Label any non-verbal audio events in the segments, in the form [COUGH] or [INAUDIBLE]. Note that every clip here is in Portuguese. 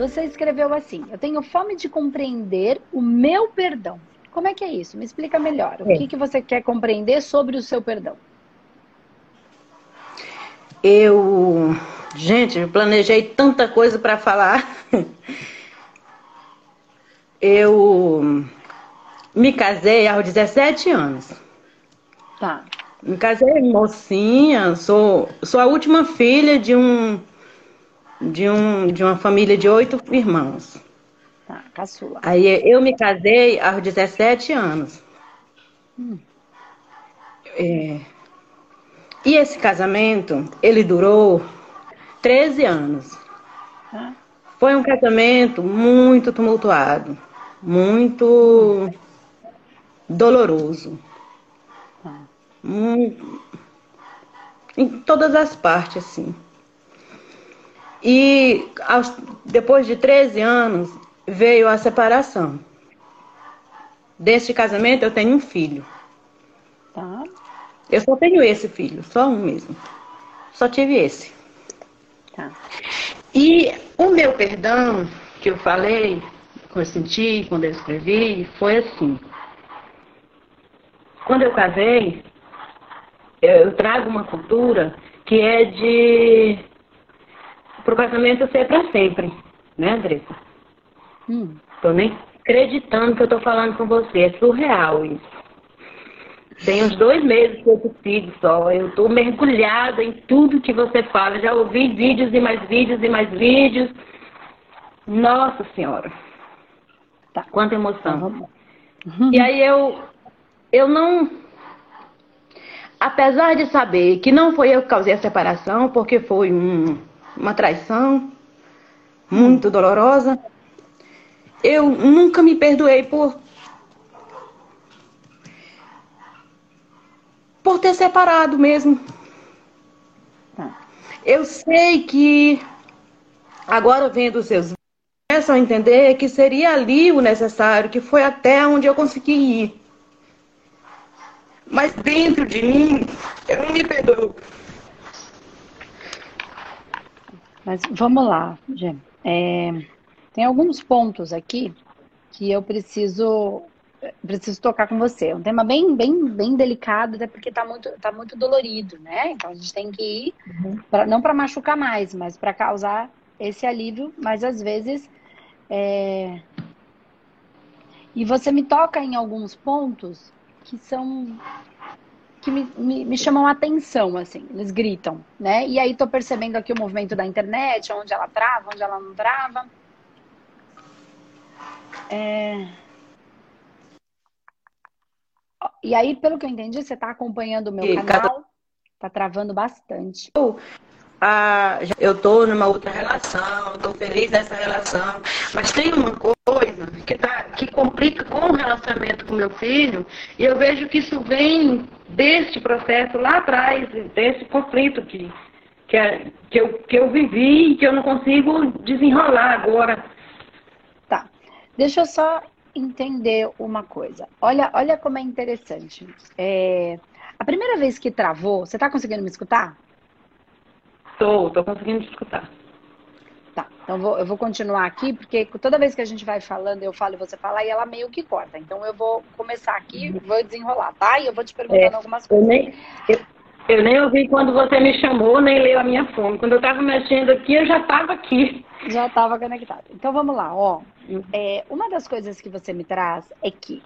você escreveu assim: Eu tenho fome de compreender o meu perdão. Como é que é isso? Me explica melhor. O é. que, que você quer compreender sobre o seu perdão? Eu, gente, eu planejei tanta coisa para falar. [LAUGHS] Eu me casei aos 17 anos. Tá. Me casei mocinha, sou, sou a última filha de um de um de uma família de oito irmãos. Tá, caçula. Aí eu me casei aos 17 anos. Hum. É, e esse casamento, ele durou 13 anos. Ah. Foi um casamento muito tumultuado, muito doloroso. Ah. Muito, em todas as partes, assim. E aos, depois de 13 anos, veio a separação. Deste casamento, eu tenho um filho. Tá. Eu só tenho esse filho, só um mesmo. Só tive esse. Tá. E o meu perdão, que eu falei, que eu senti quando eu escrevi, foi assim. Quando eu casei, eu trago uma cultura que é de pro casamento ser para sempre, né, Andressa? Hum. Tô nem acreditando que eu tô falando com você, é surreal isso. Tem uns dois meses que eu te sigo só. Eu estou mergulhada em tudo que você fala. Já ouvi vídeos e mais vídeos e mais vídeos. Nossa Senhora. Tá. Quanta emoção. Uhum. E aí eu, eu não. Apesar de saber que não foi eu que causei a separação, porque foi um, uma traição muito hum. dolorosa, eu nunca me perdoei por por ter separado mesmo. Tá. Eu sei que agora vendo os seus começam a entender que seria ali o necessário, que foi até onde eu consegui ir. Mas dentro de mim, eu não me perdoo. Mas vamos lá, Gê. É, tem alguns pontos aqui que eu preciso preciso tocar com você. É um tema bem, bem, bem delicado, até porque tá muito, tá muito dolorido, né? Então a gente tem que ir, uhum. pra, não para machucar mais, mas para causar esse alívio, mas às vezes. É... E você me toca em alguns pontos que são. Que me, me, me, chamam a atenção, assim, eles gritam, né? E aí tô percebendo aqui o movimento da internet, onde ela trava, onde ela não trava. É... E aí, pelo que eu entendi, você está acompanhando o meu e canal. Cada... Tá travando bastante. Ah, eu tô numa outra relação, estou feliz nessa relação, mas tem uma coisa que, tá, que complica com o relacionamento com meu filho, e eu vejo que isso vem deste processo lá atrás, desse conflito que, que, é, que, eu, que eu vivi e que eu não consigo desenrolar agora. Tá. Deixa eu só entender uma coisa. Olha, olha como é interessante. É, a primeira vez que travou, você está conseguindo me escutar? Estou, estou conseguindo te escutar. Tá, então vou, eu vou continuar aqui, porque toda vez que a gente vai falando, eu falo e você fala, e ela meio que corta. Então eu vou começar aqui, vou desenrolar, tá? E eu vou te perguntando é, algumas coisas. Eu nem, eu, eu nem ouvi quando você me chamou, nem leu a minha fome. Quando eu estava mexendo aqui, eu já estava aqui. Já estava conectado. Então vamos lá, ó. É, uma das coisas que você me traz é que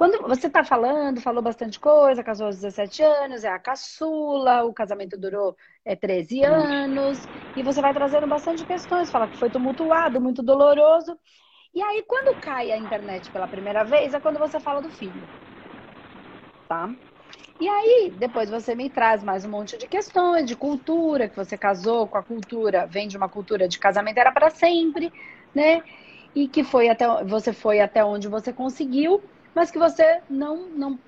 quando você está falando, falou bastante coisa, casou aos 17 anos, é a caçula, o casamento durou é, 13 anos, e você vai trazendo bastante questões, fala que foi tumultuado, muito doloroso. E aí, quando cai a internet pela primeira vez, é quando você fala do filho. Tá? E aí, depois você me traz mais um monte de questões de cultura, que você casou com a cultura, vem de uma cultura de casamento era para sempre, né? e que foi até você foi até onde você conseguiu, mas que você não, não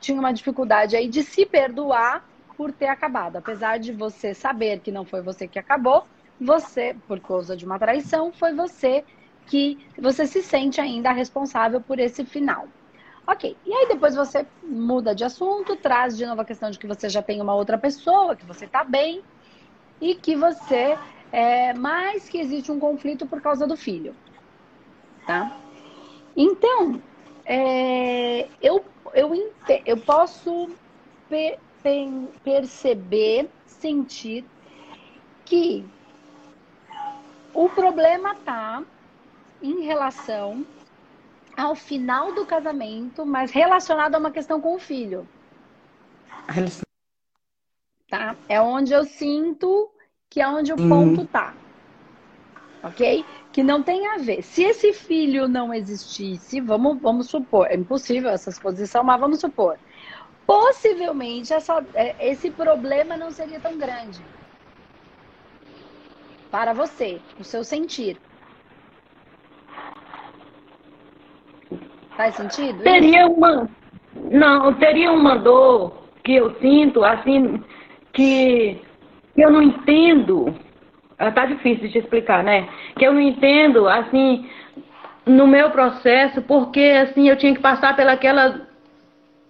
tinha uma dificuldade aí de se perdoar por ter acabado. Apesar de você saber que não foi você que acabou, você, por causa de uma traição, foi você que você se sente ainda responsável por esse final. Ok, e aí depois você muda de assunto, traz de novo a questão de que você já tem uma outra pessoa, que você tá bem e que você é, mas que existe um conflito por causa do filho, tá? Então, é, eu, eu, eu posso pe, pe, perceber, sentir que o problema tá em relação ao final do casamento, mas relacionado a uma questão com o filho. Tá? É onde eu sinto que é onde o hum. ponto tá. Ok? Que não tem a ver. Se esse filho não existisse, vamos, vamos supor, é impossível essa exposição, mas vamos supor. Possivelmente essa, é, esse problema não seria tão grande para você, o seu sentir. Faz sentido? Teria uma. Não, teria uma dor que eu sinto, assim, que, que eu não entendo. Tá difícil de te explicar, né? Que eu não entendo, assim, no meu processo, porque assim, eu tinha que passar pelaquela,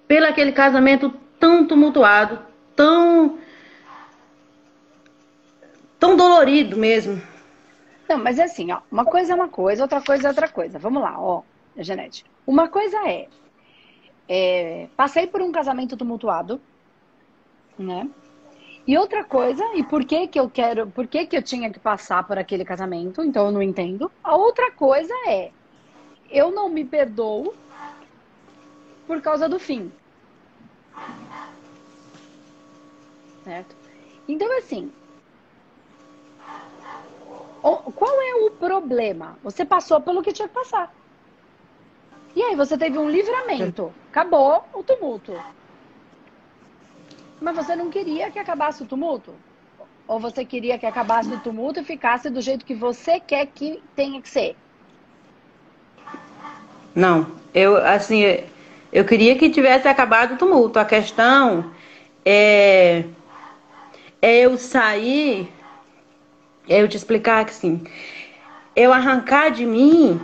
pelo aquele casamento tão tumultuado, tão tão dolorido mesmo. Não, mas é assim, ó, uma coisa é uma coisa, outra coisa é outra coisa. Vamos lá, ó, Janete. Uma coisa é, é passei por um casamento tumultuado, né? E outra coisa, e por que que eu quero, por que que eu tinha que passar por aquele casamento? Então eu não entendo. A outra coisa é, eu não me perdoo por causa do fim. Certo? Então assim, qual é o problema? Você passou pelo que tinha que passar. E aí você teve um livramento. Acabou o tumulto. Mas você não queria que acabasse o tumulto? Ou você queria que acabasse o tumulto e ficasse do jeito que você quer que tenha que ser? Não, eu assim, eu queria que tivesse acabado o tumulto. A questão é, é eu sair eu te explicar que assim, eu arrancar de mim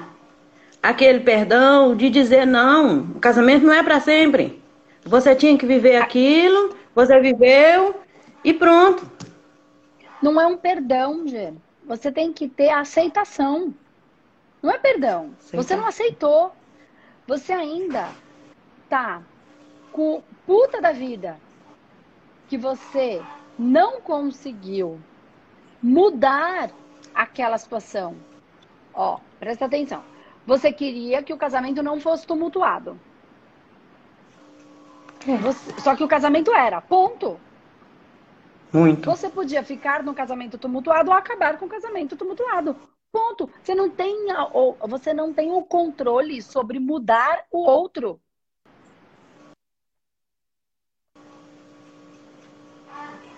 aquele perdão de dizer não, o casamento não é para sempre. Você tinha que viver aquilo, você viveu e pronto. Não é um perdão, Gê. Você tem que ter aceitação. Não é perdão. Aceitar. Você não aceitou. Você ainda tá com puta da vida que você não conseguiu mudar aquela situação. Ó, presta atenção. Você queria que o casamento não fosse tumultuado. É. Você, só que o casamento era, ponto. Muito. Você podia ficar no casamento tumultuado ou acabar com o casamento tumultuado. Ponto. Você não tem, você não tem o controle sobre mudar o outro.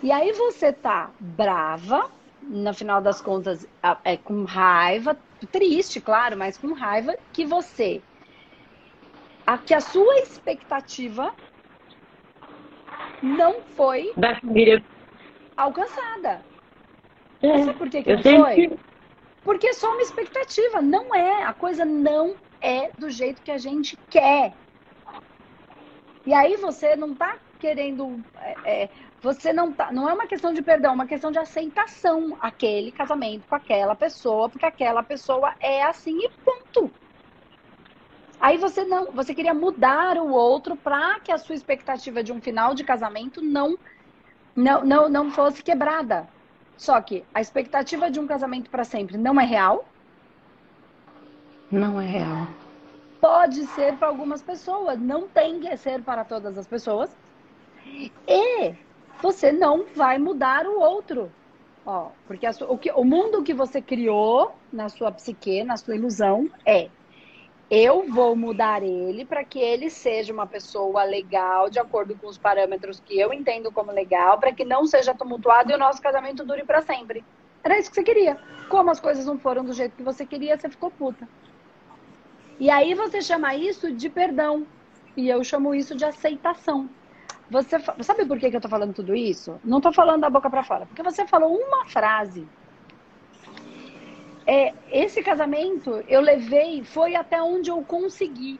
E aí você tá brava, no final das contas, é com raiva, triste, claro, mas com raiva que você, a, que a sua expectativa não foi da família alcançada. É, Sabe por que, que não foi? Porque é só uma expectativa, não é. A coisa não é do jeito que a gente quer. E aí você não tá querendo é, é, você não tá, não é uma questão de perdão, é uma questão de aceitação aquele casamento com aquela pessoa, porque aquela pessoa é assim e ponto. Aí você não, você queria mudar o outro para que a sua expectativa de um final de casamento não não não, não fosse quebrada. Só que a expectativa de um casamento para sempre não é real? Não é real. Pode ser para algumas pessoas, não tem que ser para todas as pessoas. E você não vai mudar o outro. Ó, porque a, o, que, o mundo que você criou na sua psique, na sua ilusão, é eu vou mudar ele para que ele seja uma pessoa legal, de acordo com os parâmetros que eu entendo como legal, para que não seja tumultuado e o nosso casamento dure para sempre. Era isso que você queria. Como as coisas não foram do jeito que você queria, você ficou puta. E aí você chama isso de perdão. E eu chamo isso de aceitação. Você sabe por que, que eu tô falando tudo isso? Não tô falando da boca para fora, porque você falou uma frase é, esse casamento eu levei, foi até onde eu consegui.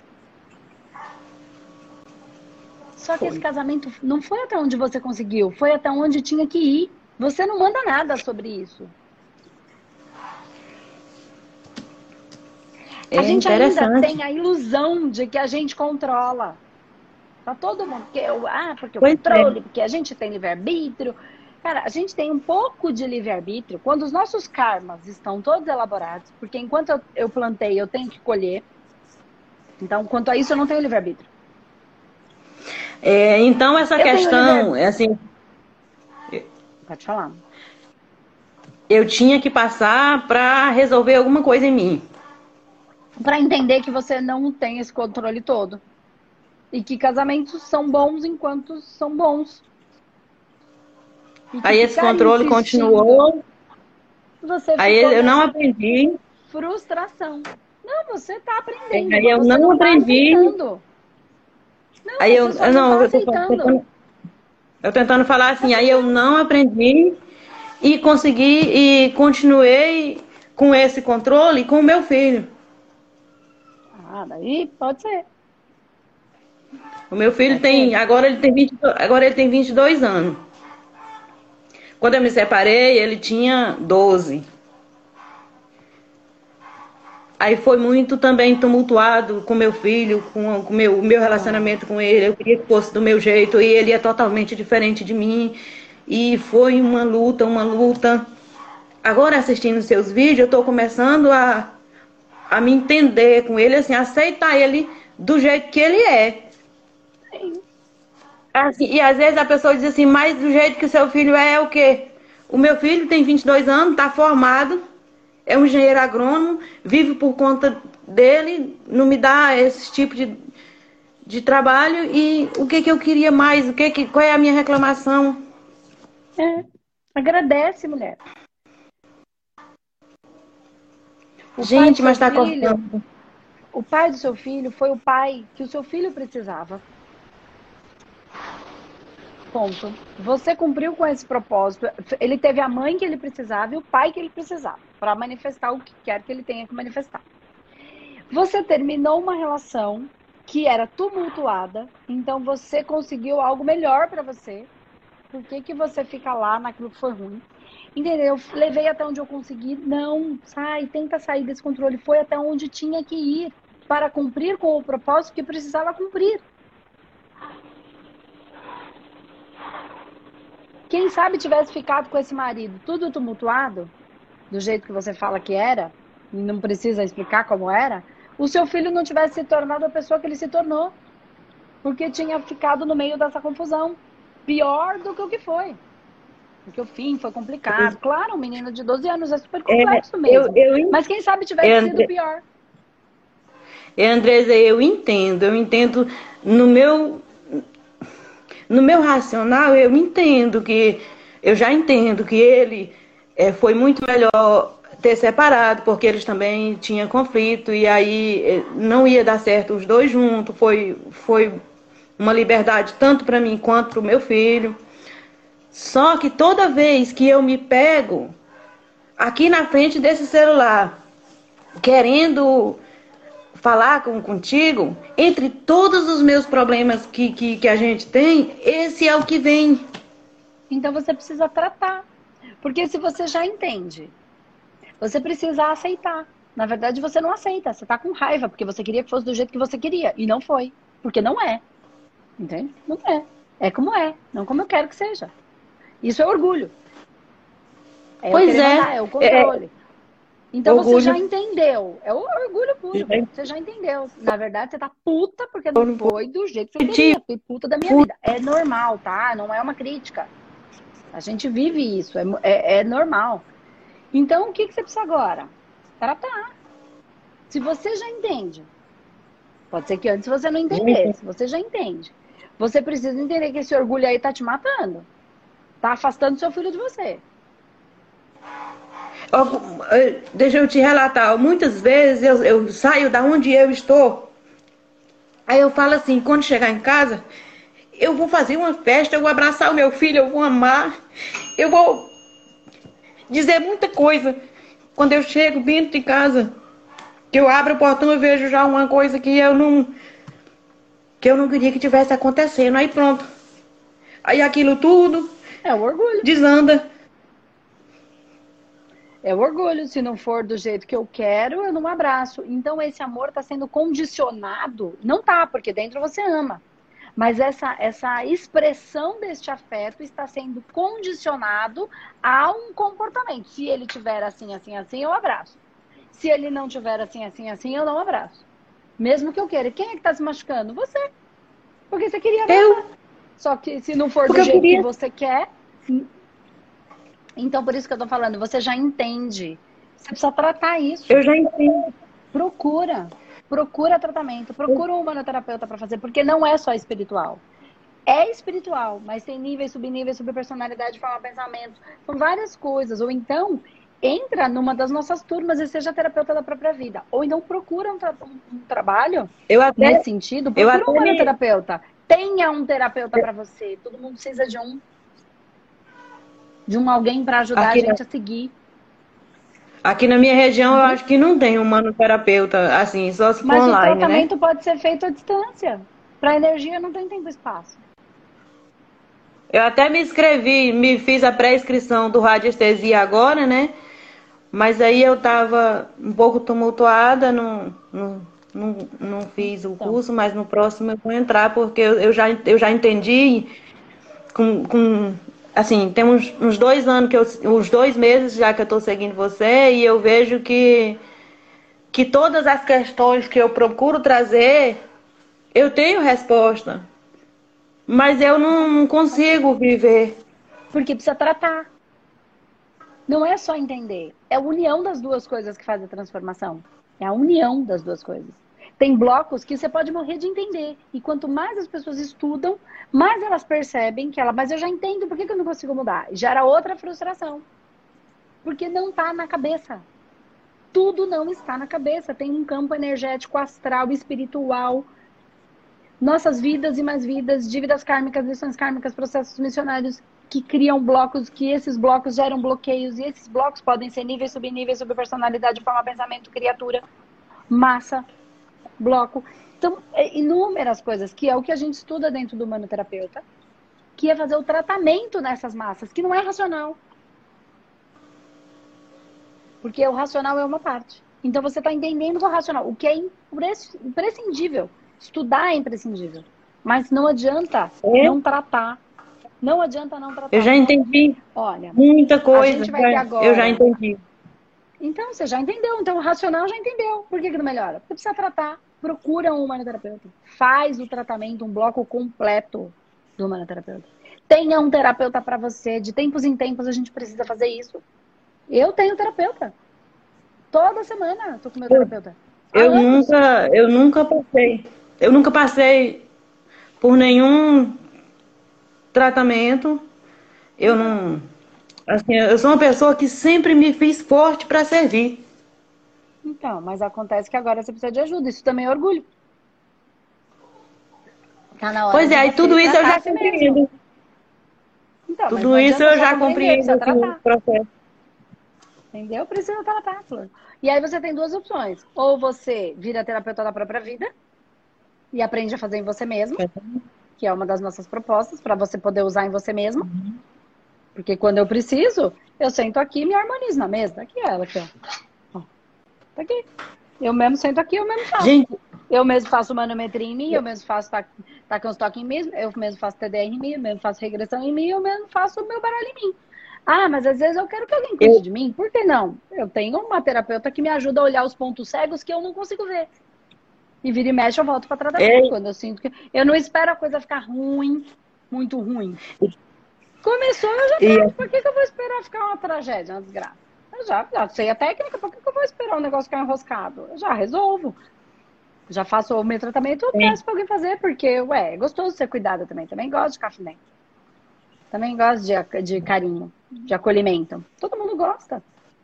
Só que foi. esse casamento não foi até onde você conseguiu, foi até onde tinha que ir. Você não manda nada sobre isso. É a gente ainda tem a ilusão de que a gente controla. Tá todo mundo. Porque eu, ah, porque o é. controle, porque a gente tem livre-arbítrio, Cara, a gente tem um pouco de livre-arbítrio quando os nossos karmas estão todos elaborados, porque enquanto eu, eu plantei, eu tenho que colher. Então, quanto a isso, eu não tenho livre-arbítrio. É, então, essa eu questão, é assim. Pode falar. Eu tinha que passar para resolver alguma coisa em mim. Para entender que você não tem esse controle todo. E que casamentos são bons enquanto são bons. Aí esse controle continuou. Você aí eu não aprendi. Frustração. Não, você está aprendendo. Aí eu não, não tá aprendi. Não, aí eu, eu não, tá eu tô tentando, eu tentando falar assim, aí eu não aprendi e consegui e continuei com esse controle com o meu filho. Ah, daí pode ser. O meu filho tem, agora ele tem 20, agora ele tem 22 anos. Quando eu me separei, ele tinha 12. Aí foi muito também tumultuado com meu filho, com o meu, meu relacionamento com ele. Eu queria que fosse do meu jeito e ele é totalmente diferente de mim. E foi uma luta, uma luta. Agora, assistindo seus vídeos, eu estou começando a, a me entender com ele, assim, aceitar ele do jeito que ele é. Sim. Assim, e às vezes a pessoa diz assim, mas do jeito que o seu filho é, é o quê? O meu filho tem 22 anos, está formado, é um engenheiro agrônomo, vive por conta dele, não me dá esse tipo de, de trabalho e o que, que eu queria mais, o que, que qual é a minha reclamação? É, agradece, mulher. O Gente, mas está cortando. O pai do seu filho foi o pai que o seu filho precisava. Ponto. Você cumpriu com esse propósito. Ele teve a mãe que ele precisava e o pai que ele precisava para manifestar o que quer que ele tenha que manifestar. Você terminou uma relação que era tumultuada, então você conseguiu algo melhor para você. Por que, que você fica lá naquilo que foi ruim? Entendeu? Eu levei até onde eu consegui. Não, sai, tenta sair desse controle. Foi até onde tinha que ir para cumprir com o propósito que precisava cumprir. Quem sabe tivesse ficado com esse marido tudo tumultuado, do jeito que você fala que era, e não precisa explicar como era, o seu filho não tivesse se tornado a pessoa que ele se tornou. Porque tinha ficado no meio dessa confusão. Pior do que o que foi. Porque o fim foi complicado. Claro, um menino de 12 anos é super complexo é, mesmo. Eu, eu, Mas quem sabe tivesse eu, sido pior. Andresa, eu entendo. Eu entendo no meu no meu racional, eu entendo que, eu já entendo que ele é, foi muito melhor ter separado, porque eles também tinham conflito, e aí é, não ia dar certo os dois juntos, foi, foi uma liberdade tanto para mim quanto para o meu filho. Só que toda vez que eu me pego aqui na frente desse celular, querendo falar com, contigo, entre todos os meus problemas que, que, que a gente tem, esse é o que vem. Então você precisa tratar. Porque se você já entende, você precisa aceitar. Na verdade, você não aceita. Você está com raiva, porque você queria que fosse do jeito que você queria. E não foi. Porque não é. Entende? Não é. É como é, não como eu quero que seja. Isso é orgulho. É pois é. Mandar, é o controle. É... Então orgulho. você já entendeu. É o orgulho puro. Você já entendeu. Na verdade, você tá puta porque não foi do jeito que você queria. Fui puta da minha vida. É normal, tá? Não é uma crítica. A gente vive isso. É, é, é normal. Então, o que, que você precisa agora? Tratar. Se você já entende. Pode ser que antes você não entendesse. Você já entende. Você precisa entender que esse orgulho aí tá te matando. Tá afastando seu filho de você. Eh, deixa eu te relatar, muitas vezes eu, eu saio da onde eu estou, aí eu falo assim, quando chegar em casa, eu vou fazer uma festa, eu vou abraçar o meu filho, eu vou amar, eu vou dizer muita coisa. Quando eu chego dentro de casa, que eu abro o portão e vejo já uma coisa que eu não que eu não queria que tivesse acontecendo. Aí pronto. Aí aquilo tudo é o orgulho. Desanda. É o orgulho. Se não for do jeito que eu quero, eu não abraço. Então, esse amor está sendo condicionado. Não tá, porque dentro você ama. Mas essa, essa expressão deste afeto está sendo condicionado a um comportamento. Se ele tiver assim, assim, assim, eu abraço. Se ele não tiver assim, assim, assim, eu não abraço. Mesmo que eu queira. Quem é que está se machucando? Você. Porque você queria abraçar. Eu. Só que se não for Porque do jeito queria... que você quer. Então, por isso que eu tô falando, você já entende. Você precisa tratar isso. Eu já entendo. Procura. Procura tratamento. Procura um humanoterapeuta para fazer, porque não é só espiritual. É espiritual, mas tem níveis, subníveis, subpersonalidade, forma, pensamento. São várias coisas. Ou então, entra numa das nossas turmas e seja terapeuta da própria vida. Ou então procura um, tra um trabalho eu até, nesse sentido, procura eu um terapeuta. Tenha um terapeuta para você. Todo mundo precisa de um. De um alguém para ajudar Aqui a gente a seguir. Aqui na minha região, eu acho que não tem um manoterapeuta, assim, só se for Mas online, Mas o né? tratamento né? pode ser feito à distância. Para energia não tem tempo e espaço. Eu até me inscrevi, me fiz a pré-inscrição do radiestesia agora, né? Mas aí eu estava um pouco tumultuada, não, não, não, não fiz o então. curso, mas no próximo eu vou entrar, porque eu, eu, já, eu já entendi com, com assim, tem uns, uns dois anos que eu, uns dois meses já que eu estou seguindo você e eu vejo que que todas as questões que eu procuro trazer, eu tenho resposta. Mas eu não, consigo viver. Porque precisa tratar. Não é só entender. É a união das duas coisas que faz a transformação. É a união das duas coisas. Tem blocos que você pode morrer de entender. E quanto mais as pessoas estudam, mais elas percebem que ela, mas eu já entendo, por que, que eu não consigo mudar? Gera outra frustração. Porque não está na cabeça. Tudo não está na cabeça. Tem um campo energético, astral, espiritual. Nossas vidas e mais vidas, dívidas kármicas, lições kármicas, processos missionários que criam blocos, que esses blocos geram bloqueios, e esses blocos podem ser níveis, subníveis, subpersonalidade, forma, pensamento, criatura, massa, bloco. Então, é inúmeras coisas, que é o que a gente estuda dentro do humanoterapeuta, que é fazer o tratamento nessas massas, que não é racional. Porque o racional é uma parte. Então, você está entendendo o racional, o que é imprescindível. Estudar é imprescindível. Mas não adianta é. não tratar não adianta não tratar. Eu já entendi. Olha, muita coisa. Agora... Eu já entendi. Então, você já entendeu. Então, o racional já entendeu. Por que, que não melhora? Porque precisa tratar. Procura um humanoterapeuta. Faz o tratamento, um bloco completo do humanoterapeuta. Tenha um terapeuta para você. De tempos em tempos, a gente precisa fazer isso. Eu tenho terapeuta. Toda semana tô com meu terapeuta. Eu nunca, eu nunca passei. Eu nunca passei por nenhum tratamento. Eu não. Assim, eu sou uma pessoa que sempre me fiz forte para servir. Então, mas acontece que agora você precisa de ajuda. Isso também é orgulho. Tá na hora pois é, e tudo isso eu já compreendo. Então, tudo isso eu já compreendo o processo. Entendeu? Precisa tratar, Flor. E aí você tem duas opções. Ou você vira terapeuta da própria vida e aprende a fazer em você mesmo que é uma das nossas propostas, para você poder usar em você mesmo. Uhum. Porque quando eu preciso, eu sento aqui e me harmonizo na mesa. Aqui ela, aqui, ó. Aqui. Eu mesmo sento aqui, eu mesmo faço. Gente. Eu mesmo faço manometria em mim, eu mesmo faço tacão estoque em mim, eu mesmo faço TDR em mim, eu mesmo faço regressão em mim, eu mesmo faço o meu baralho em mim. Ah, mas às vezes eu quero que alguém cuide eu... de mim. Por que não? Eu tenho uma terapeuta que me ajuda a olhar os pontos cegos que eu não consigo ver. E vira e mexe, eu volto para tratamento. Quando eu sinto que. Eu não espero a coisa ficar ruim, muito ruim. Começou, eu já falo, por que, que eu vou esperar ficar uma tragédia, uma desgraça? Já, já sei a técnica, por que, que eu vou esperar um negócio ficar enroscado? Eu já resolvo. Já faço o meu tratamento, eu peço pra alguém fazer, porque, ué, é gostoso ser cuidada também. Também gosto de café. Também gosto de, de carinho, de acolhimento. Todo mundo gosta.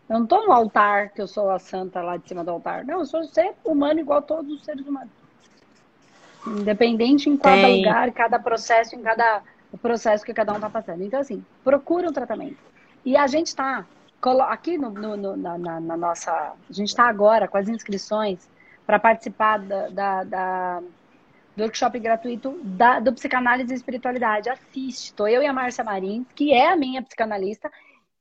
Eu não estou no altar, que eu sou a santa lá de cima do altar. Não, eu sou ser humano igual a todos os seres humanos. Independente em cada Tem. lugar, cada processo, em cada processo que cada um está passando. Então, assim, procura um tratamento. E a gente está aqui no, no, no, na, na, nossa. A gente está agora com as inscrições para participar da, da, da, do workshop gratuito da, do Psicanálise e Espiritualidade. Assiste. Estou eu e a Márcia Marins, que é a minha psicanalista,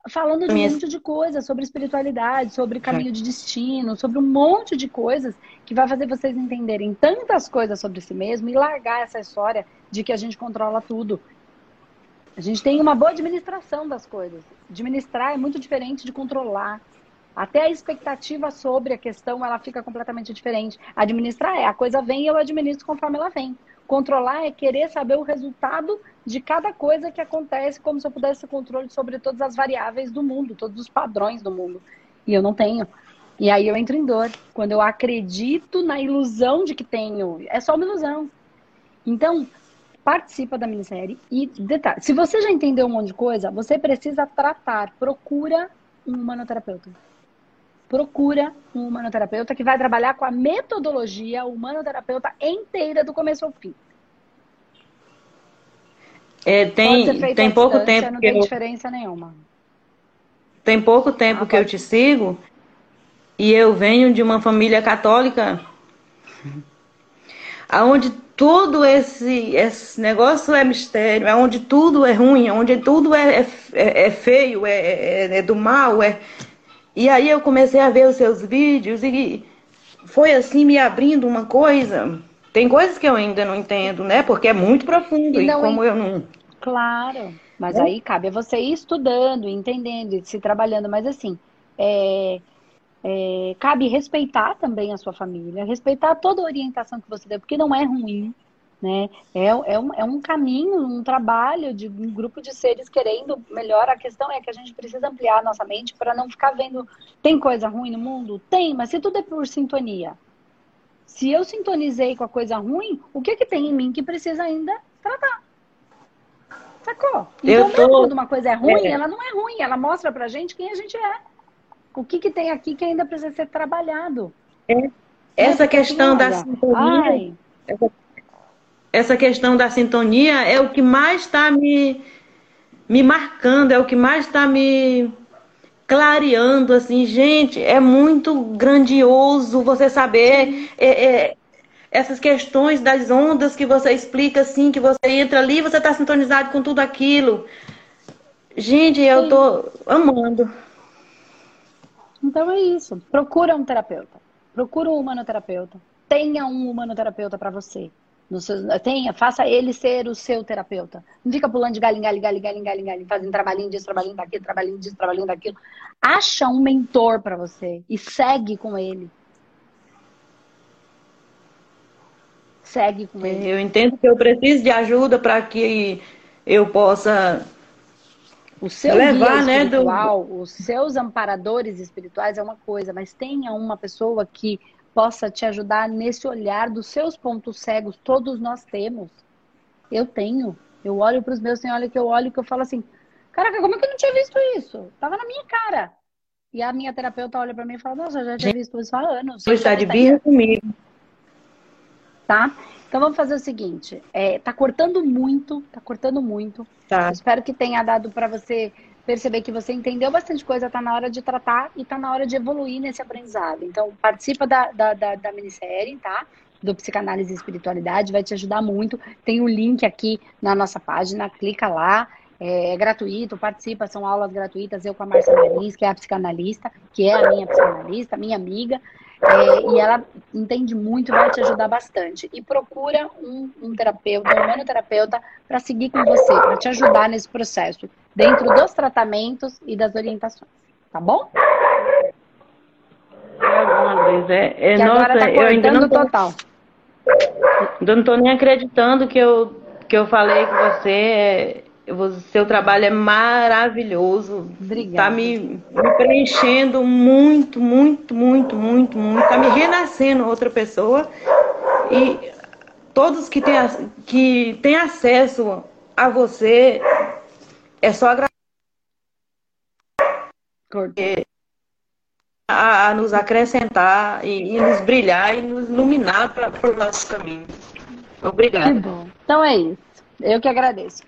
falando de um monte de coisas, sobre espiritualidade, sobre caminho de destino, sobre um monte de coisas que vai fazer vocês entenderem tantas coisas sobre si mesmo e largar essa história de que a gente controla tudo. A gente tem uma boa administração das coisas. Administrar é muito diferente de controlar. Até a expectativa sobre a questão, ela fica completamente diferente. Administrar é, a coisa vem e eu administro conforme ela vem. Controlar é querer saber o resultado de cada coisa que acontece, como se eu pudesse ter controle sobre todas as variáveis do mundo, todos os padrões do mundo. E eu não tenho. E aí eu entro em dor. Quando eu acredito na ilusão de que tenho, é só uma ilusão. Então, participa da minissérie e detalhe, se você já entendeu um monte de coisa, você precisa tratar, procura um humanoterapeuta procura um humanoterapeuta que vai trabalhar com a metodologia humanoterapeuta inteira do começo ao fim. É, tem tem pouco tempo não que tem eu... diferença nenhuma. Tem pouco tempo ah, que eu te sigo e eu venho de uma família católica aonde todo esse, esse negócio é mistério, onde tudo é ruim, onde tudo é, é, é feio, é, é, é do mal, é, e aí eu comecei a ver os seus vídeos e foi assim me abrindo uma coisa. Tem coisas que eu ainda não entendo, né? Porque é muito profundo e, e como eu não. Claro. Mas é? aí cabe a você ir estudando, entendendo, se trabalhando. Mas assim, é, é, cabe respeitar também a sua família, respeitar toda a orientação que você deu, porque não é ruim. Né? É, é, um, é um caminho, um trabalho de um grupo de seres querendo melhor. A questão é que a gente precisa ampliar a nossa mente para não ficar vendo. Tem coisa ruim no mundo? Tem, mas se tudo é por sintonia. Se eu sintonizei com a coisa ruim, o que, que tem em mim que precisa ainda tratar? Sacou? Então, tô... quando uma coisa é ruim, é. ela não é ruim, ela mostra pra gente quem a gente é. O que, que tem aqui que ainda precisa ser trabalhado. É. Essa questão da sintonia. Essa essa questão da sintonia é o que mais está me, me marcando, é o que mais está me clareando, assim, gente, é muito grandioso você saber é, é, essas questões das ondas que você explica, assim, que você entra ali, você está sintonizado com tudo aquilo. Gente, eu tô amando. Então é isso. Procura um terapeuta. Procura um humanoterapeuta. Tenha um humanoterapeuta para você. Seu, tenha, faça ele ser o seu terapeuta. Não fica pulando de galho em galho, galho, galho, galho, fazendo trabalhinho disso, trabalhinho daquilo, trabalhinho disso, trabalhinho daquilo. Acha um mentor para você e segue com ele. Segue com ele. Eu entendo que eu preciso de ajuda para que eu possa o seu levar, né, espiritual, do... os seus amparadores espirituais é uma coisa, mas tenha uma pessoa que possa te ajudar nesse olhar dos seus pontos cegos. Todos nós temos. Eu tenho. Eu olho para os meus, tem olha que eu olho que eu falo assim: caraca, como é que eu não tinha visto isso? Tava na minha cara. E a minha terapeuta olha para mim e fala: nossa, eu já tinha visto isso há anos. Você está de birra comigo. Tá? Então vamos fazer o seguinte: é, tá cortando muito, tá cortando muito. Tá. espero que tenha dado para você perceber que você entendeu bastante coisa, está na hora de tratar e está na hora de evoluir nesse aprendizado. Então, participa da, da, da, da minissérie, tá? Do Psicanálise e Espiritualidade, vai te ajudar muito. Tem o um link aqui na nossa página, clica lá. É, é, gratuito, participa, são aulas gratuitas. Eu com a Marcia Marins, que é a psicanalista, que é a minha psicanalista, minha amiga. É, e ela entende muito, vai te ajudar bastante. E procura um, um terapeuta, um manoterapeuta, para seguir com você, para te ajudar nesse processo, dentro dos tratamentos e das orientações. Tá bom? É, é, nossa, tá eu ainda não tô, total. Eu não tô nem acreditando que eu, que eu falei com você. É, o seu trabalho é maravilhoso. Obrigada. Tá me, me, preenchendo muito, muito, muito, muito, muito. Tá me renascendo outra pessoa. E todos que têm, que têm acesso a você, é só agradecer. A, a, nos acrescentar e, e, nos brilhar e nos iluminar para o nosso caminho. Obrigada. Então é isso. Eu que agradeço.